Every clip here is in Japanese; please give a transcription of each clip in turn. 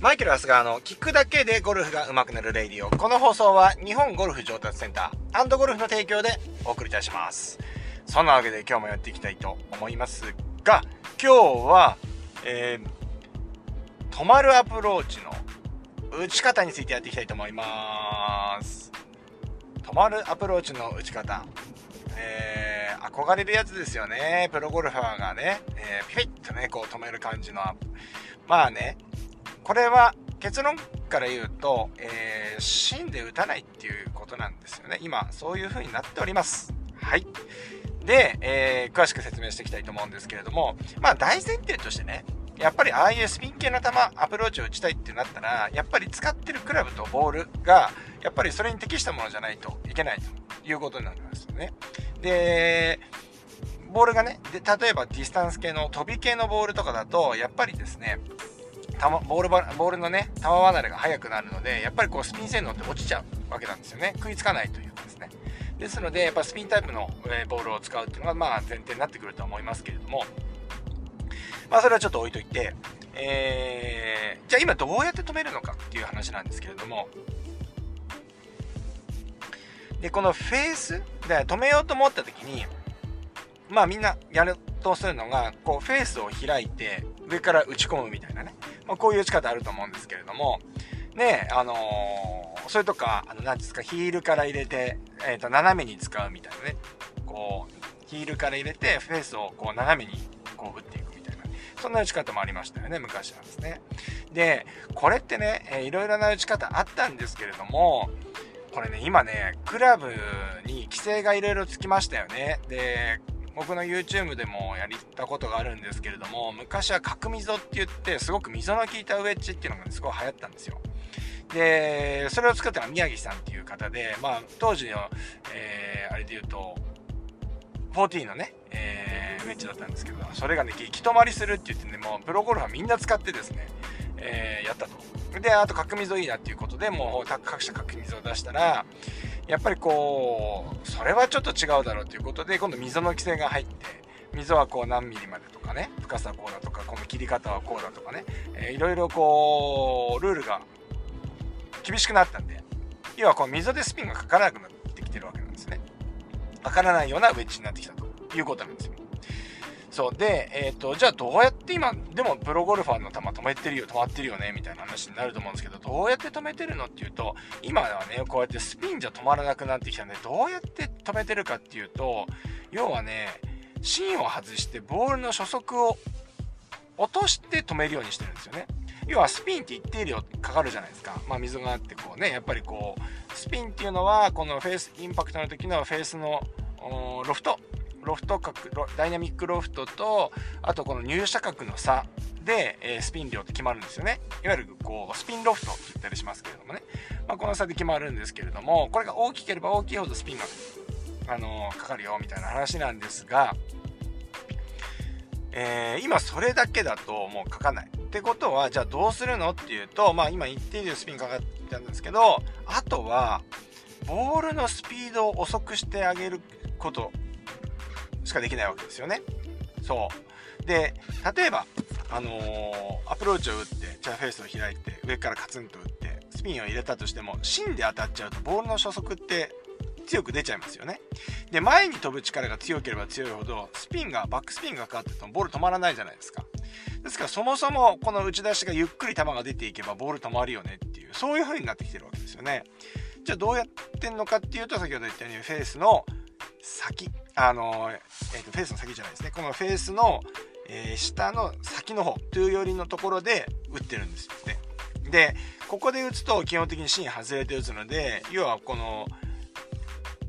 マイケル・アスガーの聞くだけでゴルフが上手くなる radio。この放送は日本ゴルフ上達センターゴルフの提供でお送りいたします。そんなわけで今日もやっていきたいと思いますが、今日は、えー、止まるアプローチの打ち方についてやっていきたいと思います。止まるアプローチの打ち方。えー、憧れるやつですよね。プロゴルファーがね、えー、ピピッとね、こう止める感じの。まあね、これは結論から言うと、えー、芯で打たないっていうことなんですよね。今、そういう風になっております。はい。で、えー、詳しく説明していきたいと思うんですけれども、まあ大前提としてね、やっぱりああいうスピン系の球、アプローチを打ちたいってなったら、やっぱり使ってるクラブとボールが、やっぱりそれに適したものじゃないといけないということになりますよね。で、ボールがね、で、例えばディスタンス系の飛び系のボールとかだと、やっぱりですね、ボールボールのね、球離れが速くなるので、やっぱりこうスピン性能って落ちちゃうわけなんですよね。食いつかないというかですね。ですので、やっぱスピンタイプの、えボールを使うっていうのが、まあ前提になってくると思いますけれども、まあそれはちょっと置いといて、えー、じゃあ今どうやって止めるのかっていう話なんですけれども、で、このフェースで止めようと思った時に、まあみんなやるとするのが、こうフェースを開いて上から打ち込むみたいなね。まあ、こういう打ち方あると思うんですけれども、ねあのー、それとか、あの、何ですか、ヒールから入れて、えっ、ー、と、斜めに使うみたいなね。こう、ヒールから入れて、フェースをこう、斜めにこう、打っていくみたいな。そんな打ち方もありましたよね、昔はですね。で、これってね、えー、いろいろな打ち方あったんですけれども、これね、今ね、クラブに規制がいろいろつきましたよね。で、僕の YouTube でもやったことがあるんですけれども昔は角溝って言ってすごく溝の効いたウェッジっていうのがねすごい流行ったんですよ。でそれを作ったのは宮城さんっていう方で、まあ、当時の、えー、あれで言うと14のね、えー、ウェッジだったんですけどそれがね激止まりするって言ってねもうプロゴルファーみんな使ってですね、えー、やったと。であと角溝いいなっていうことでもう各社角溝を出したらやっぱりこう、それはちょっと違うだろうということで、今度溝の規制が入って、溝はこう何ミリまでとかね、深さはこうだとか、この切り方はこうだとかね、えー、いろいろこう、ルールが厳しくなったんで、要はこう溝でスピンがかからなくなってきてるわけなんですね。かからないようなウェッジになってきたということなんですよ。そう。で、えっ、ー、と、じゃあどうやって今、でもプロゴルファーの球止めてるよ、止まってるよね、みたいな話になると思うんですけど、どうやって止めてるのっていうと、今はね、こうやってスピンじゃ止まらなくなってきたんで、どうやって止めてるかっていうと、要はね、芯を外してボールの初速を落として止めるようにしてるんですよね。要はスピンって一定量かかるじゃないですか。まあ溝があってこうね、やっぱりこう、スピンっていうのは、このフェース、インパクトの時のフェースのロフトロフト角ダイナミックロフトとあとこの入射角の差で、え、スピン量って決まるんですよね。いわゆるこうスピンロフトって言ったりしますけれどもね、まあ、この差で決まるんですけれどもこれが大きければ大きいほどスピンが、あの、かかるよみたいな話なんですが、えー、今それだけだともう書かない。ってことはじゃあどうするのっていうとまあ今一定量スピンかかってるんですけどあとはボールのスピードを遅くしてあげること。しかできないわけですよね。そう。で、例えば、あのー、アプローチを打って、チャーフェースを開いて、上からカツンと打って、スピンを入れたとしても、芯で当たっちゃうと、ボールの初速って強く出ちゃいますよね。で、前に飛ぶ力が強ければ強いほど、スピンが、バックスピンがかかってても、ボール止まらないじゃないですか。ですから、そもそも、この打ち出しがゆっくり球が出ていけば、ボール止まるよねっていう、そういう風になってきてるわけですよね。じゃあ、どうやってんのかっていうと、先ほど言ったように、フェースの先、あの、えーと、フェースの先じゃないですね。このフェースの、えー、下の先の方、トゥー寄りのところで打ってるんですよね。で、ここで打つと基本的に芯外れて打つので、要はこの、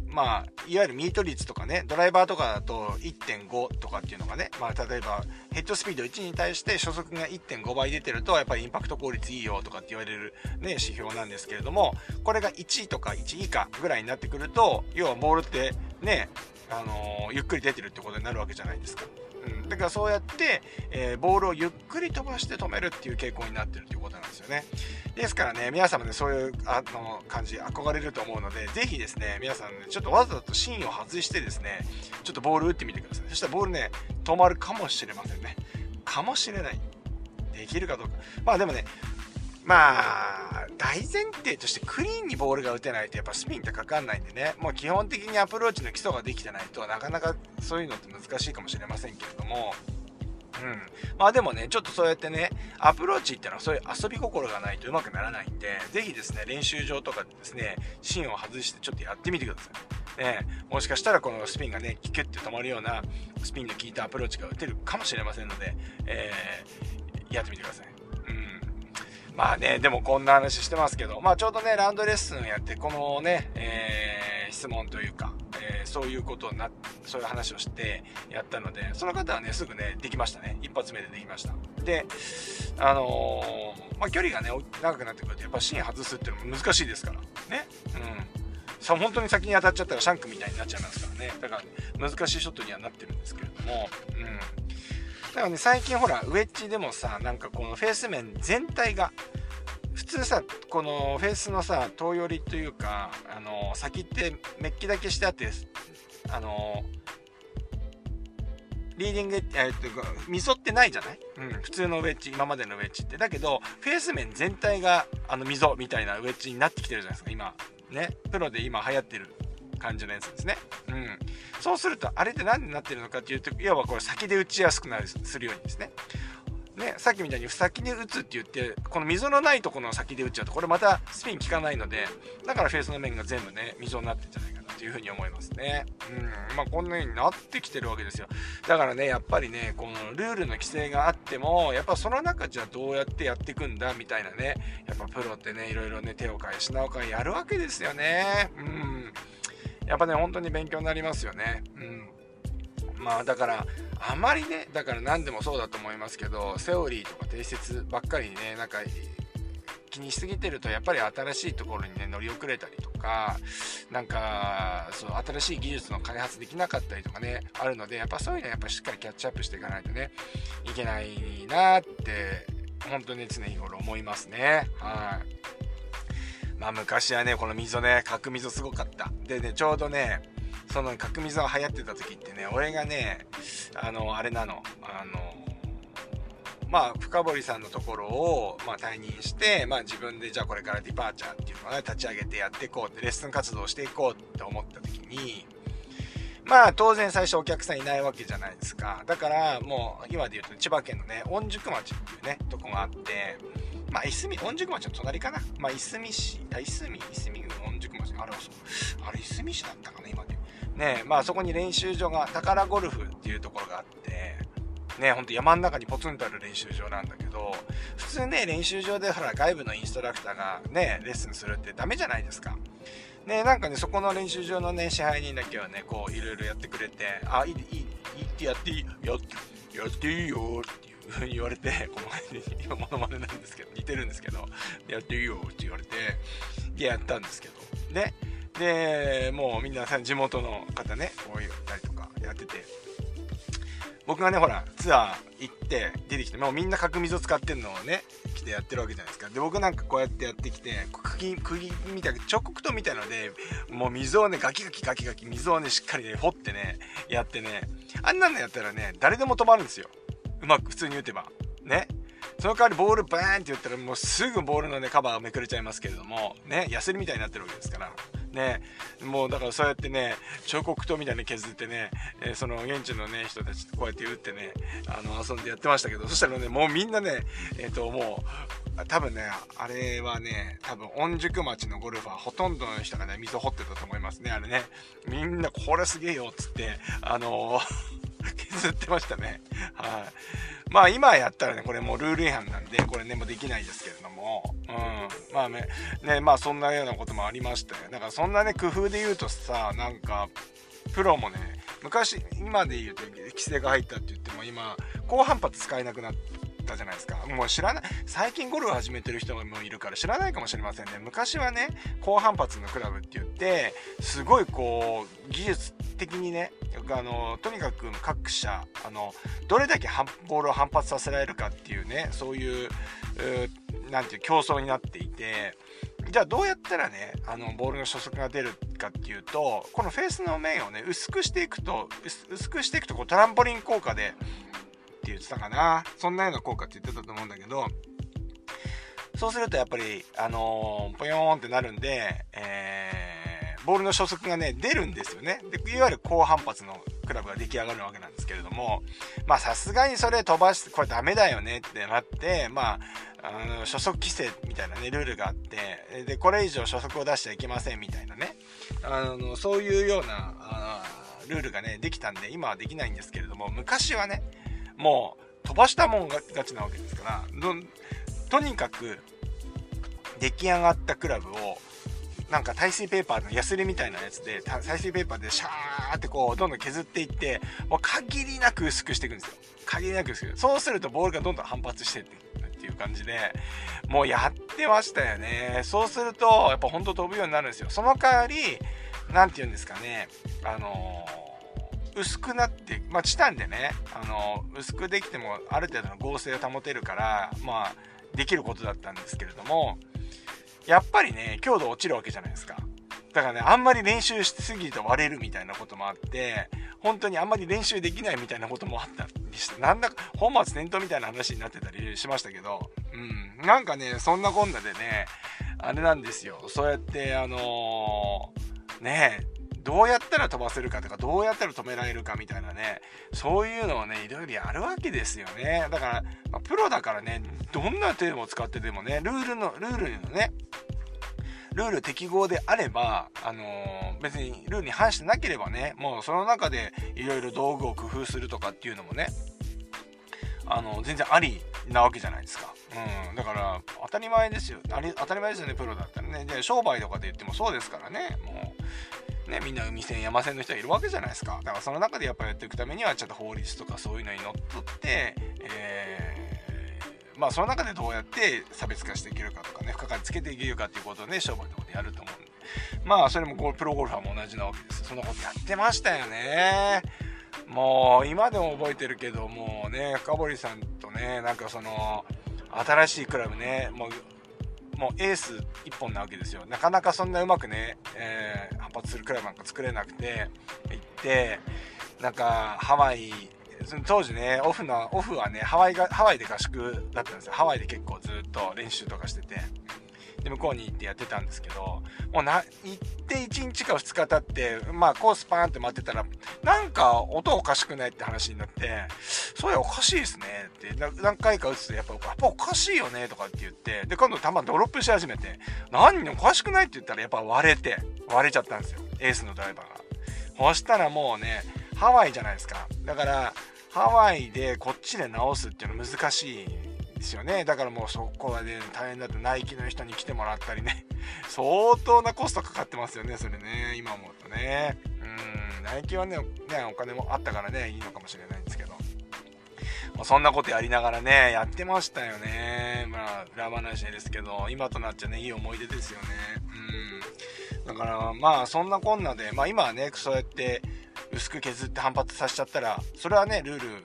まあ、いわゆるミート率とかね、ドライバーとかだと1.5とかっていうのがね、まあ、例えばヘッドスピード1に対して初速が1.5倍出てると、やっぱりインパクト効率いいよとかって言われるね、指標なんですけれども、これが1とか1以下ぐらいになってくると、要はボールってね、あの、ゆっくり出てるってことになるわけじゃないですか。うん、だからそうやって、えー、ボールをゆっくり飛ばして止めるっていう傾向になってるっていうことなんですよね。ですからね、皆様ね、そういうあの感じ、憧れると思うので、ぜひですね、皆さんね、ちょっとわざと芯を外してですね、ちょっとボール打ってみてください。そしたらボールね、止まるかもしれませんね。かもしれない。できるかどうか。まあでもね、まあ、大前提としてクリーンにボールが打てないとやっぱスピンってかかんないんでね、もう基本的にアプローチの基礎ができてないとなかなかそういうのって難しいかもしれませんけれども、うん。まあでもね、ちょっとそうやってね、アプローチっていうのはそういう遊び心がないとうまくならないんで、ぜひですね、練習場とかでですね、芯を外してちょっとやってみてください。ね、もしかしたらこのスピンがね、キュッて止まるようなスピンの効いたアプローチが打てるかもしれませんので、えー、やってみてください。まあね、でもこんな話してますけど、まあちょうどね、ランドレッスンやって、このね、えー、質問というか、えー、そういうことになそういう話をしてやったのでその方はねすぐねできましたね。一発目でできました。であのー、まあ、距離がね長くなってくるとやっぱ芯外すっていうのも難しいですから。ね。うん。さ本当に先に当たっちゃったらシャンクみたいになっちゃいますからね。だから、難しいショットにはなってるんですけれども。だからね最近ほらウェッジでもさなんかこのフェース面全体が普通さこのフェースのさ遠寄りというかあの先ってメッキだけしてあってあのリーディング、えー、と溝ってないじゃない、うん、普通のウェッジ今までのウェッジって。だけどフェース面全体があの溝みたいなウェッジになってきてるじゃないですか今。ね？プロで今流行ってる感じのやつですね。うん。そうすると、あれって何になってるのかっていうと、いわばこれ先で打ちやすくなる、するようにですね。ね、さっきみたいに先に打つって言ってこの溝のないところの先で打っちゃうとこれまたスピン効かないのでだからフェースの面が全部ね溝になってるんじゃないかなというふうに思いますねうんまあこんな風になってきてるわけですよだからねやっぱりねこのルールの規制があってもやっぱその中じゃどうやってやっていくんだみたいなねやっぱプロってねいろいろね手を変え品を変えやるわけですよねうんやっぱね本当に勉強になりますよね。うん。まあだからあまりねだから何でもそうだと思いますけどセオリーとか定説ばっかりにねなんか気にしすぎてるとやっぱり新しいところにね乗り遅れたりとかなんかそう新しい技術の開発できなかったりとかねあるのでやっぱそういうのはやっぱしっかりキャッチアップしていかないとねいけないなって本当に常日頃思いますね。はい。まあ昔はねこの溝ね角溝すごかった。でねちょうどねその角溝が流行ってた時ってね俺がねあのあれなの。あのまあ深堀さんのところを、まあ、退任して、まあ、自分でじゃあこれからディパーチャーっていうのをね立ち上げてやっていこうってレッスン活動していこうって思った時にまあ当然最初お客さんいないわけじゃないですか。だからもう今で言うと千葉県のね御宿町っていうねとこがあってまあ、いすみ、御宿町の隣かな。まあ、いすみ市、あ、いすみ、いすみ郡御宿町。あれはそう。あれ、いすみ市だったかな、今で。ねまあそこに練習場が宝ゴルフっていうところがあってねほんと山の中にポツンとある練習場なんだけど普通ね練習場でほら外部のインストラクターがねレッスンするってダメじゃないですかねなんかねそこの練習場のね支配人だけはねこういろいろやってくれてあいいいいいいってやっていいややっていいよって 言われてこの前に今モノマネなんですけど似てるんですけどやっていいよって言われてでやったんですけど。ね。でもうみんなさ地元の方ねこう言ったりとかやってて。僕がねほらツアー行って出てきてもうみんな角水を使ってるのをね来てやってるわけじゃないですか。で僕なんかこうやってやってきて釘釘みたいな彫刻刀みたいのでもう水をねガキガキガキガキ水をねしっかりね掘ってねやってね。あんなのやったらね誰でも止まるんですよ。うまく普通に打てば。ね。その代わりボールバーンって言ったらもうすぐボールのねカバーがめくれちゃいますけれども。ね。ヤスリみたいになってるわけですから。ね。もうだからそうやってね彫刻刀みたいに削ってね、え、その現地のね人たちとこうやって打ってねあの遊んでやってましたけど。そしたらねもうみんなねえっ、ー、ともう多分ねあれはね多分御宿町のゴルファーほとんどの人がね水を掘ってたと思いますねあれね。みんなこれすげえよっつってあの 削ってましたねはいまあ今やったらね、これもうルール違反なんで、これね、もうできないですけれども、うん。まあね、ね、まあそんなようなこともありましたよ。だからそんなね、工夫で言うとさ、なんか、プロもね、昔、今で言うと規制が入ったって言っても今、高反発使えなくなってたじゃないですか。もう知らない、最近ゴルフ始めてる人もいるから知らないかもしれませんね。昔はね、高反発のクラブって言って、すごいこう、技術的にね、あのとにかく各社あのどれだけボールを反発させられるかっていうねそういう何ていう競争になっていてじゃあどうやったらねあのボールの初速が出るかっていうとこのフェースの面をね薄くしていくと薄くしていくとこうトランポリン効果でって言ってたかな。そんなような効果って言ってたと思うんだけど。そうするとやっぱり、あのー、ポヨーンってなるんで、えー、ボールの初速がね、出るんですよね。で、いわゆる高反発のクラブが出来上がるわけなんですけれども、まあさすがにそれ飛ばして、これダメだよねってなって、まあ、あの、初速規制みたいなね、ルールがあって、で、これ以上初速を出しちゃいけませんみたいなね、あの、そういうような、ルールがね、できたんで、今はできないんですけれども、昔はね、もう飛ばしたもん勝ちなわけですから、とにかく出来上がったクラブをなんか耐水ペーパーのヤスリみたいなやつで耐水ペーパーでシャーってこうどんどん削っていってもう限りなく薄くしていくんですよ。限りなく薄く。そうするとボールがどんどん反発してってっていう感じでもうやってましたよね。そうするとやっぱほんと飛ぶようになるんですよ。その代わり何て言うんですかねあのー、薄くなって、まあ、チタンでね、あの、薄くできてもある程度の合成を保てるから、まあ、できることだったんですけれども、やっぱりね、強度落ちるわけじゃないですか。だからね、あんまり練習しすぎると割れるみたいなこともあって、本当にあんまり練習できないみたいなこともあったりして、なんだか本末転倒みたいな話になってたりしましたけど、うん、なんかね、そんなこんなでね、あれなんですよ。そうやって、あのー、ね、どうやったら飛ばせるかとか、どうやったら止められるかみたいなね、そういうのをね、いろいろやるわけですよね。だから、まあ、プロだからね、どんなテーマを使ってでもね、ルールの、ルールのね、ルール適合であれば、あのー、別にルールに反してなければね、もうその中でいろいろ道具を工夫するとかっていうのもね、あの、全然ありなわけじゃないですか。うん。だから、当たり前ですよ。あり当たり前ですよね、プロだったらね。で、商売とかで言ってもそうですからね。もう、ね、みんな海線、山線の人はいるわけじゃないですか。だからその中でやっぱやっていくためには、ちょっと法律とかそういうのにのっとって、えー、まあその中でどうやって差別化していけるかとかね、付加価値つけていけるかっていうことをね、商売とかでやると思うんで。まあそれもこうプロゴルファーも同じなわけです。そんなことやってましたよね。もう今でも覚えてるけどもうね深堀さんとねなんかその新しいクラブねもうもうエース1本なわけですよなかなかそんなうまくね、えするクラブなんか作れなくて行ってなんかハワイその当時ねオフのオフはねハワイがハワイで合宿だったんですよ。ハワイで結構ずっと練習とかしてて。で向こうに行ってやってたんですけどもうな行って1日か2日経ってまあコースパーンって待ってたらなんか音おかしくないって話になってそうやおかしいですねって何回か打つとやっぱやっぱおかしいよねとかって言ってで今度球ドロップし始めて何におかしくないって言ったらやっぱ割れて割れちゃったんですよエースのドライバーが。そしたらもうねハワイじゃないですか。だからハワイでこっちで直すっていうの難しい。ですよね。だからもうそこはね大変だってナイキの人に来てもらったりね。相当なコストかかってますよねそれね。今思うとね。うん。ナイキはねお金もあったからねいいのかもしれないんですけど。まあそんなことやりながらねやってましたよね。まあ裏話ですけど今となっちゃねいい思い出ですよね。うん。だからまあそんなこんなでまあ今はねそうやって薄く削って反発させちゃったらそれはねルール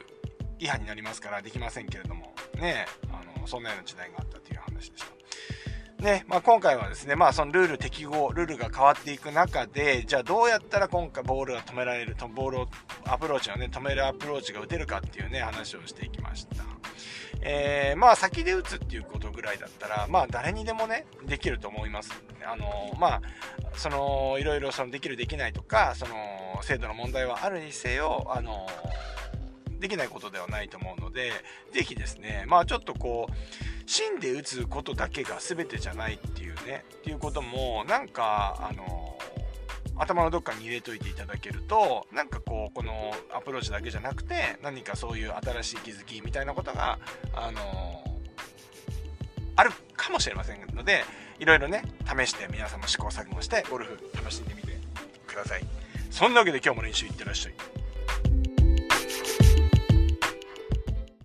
違反になりますからできませんけれども。ね。あのそんなような時代があったという話でした。ねまあ、今回はですね、まあ、そのルール適合、ルールが変わっていく中で、じゃあどうやったら今回ボールが止められる、ボールを、アプローチをね、止めるアプローチが打てるかっていうね、話をしていきました。えー、まあ先で打つっていうことぐらいだったら、まあ誰にでもね、できると思います。あのまあ、その、いろいろそのできるできないとか、その、制度の問題はあるにせよ、あのできないことではないと思うので、是非ですね、まあちょっとこう、芯で打つことだけが全てじゃないっていうね、っていうことも、なんか、あの、頭のどっかに入れといていただけると、なんかこう、このアプローチだけじゃなくて、何かそういう新しい気づきみたいなことが、あの、あるかもしれませんので、いろいろね、試して皆さんも試行錯誤して、ゴルフ楽しんでみてください。そんなわけで今日も練習いってらっしゃい。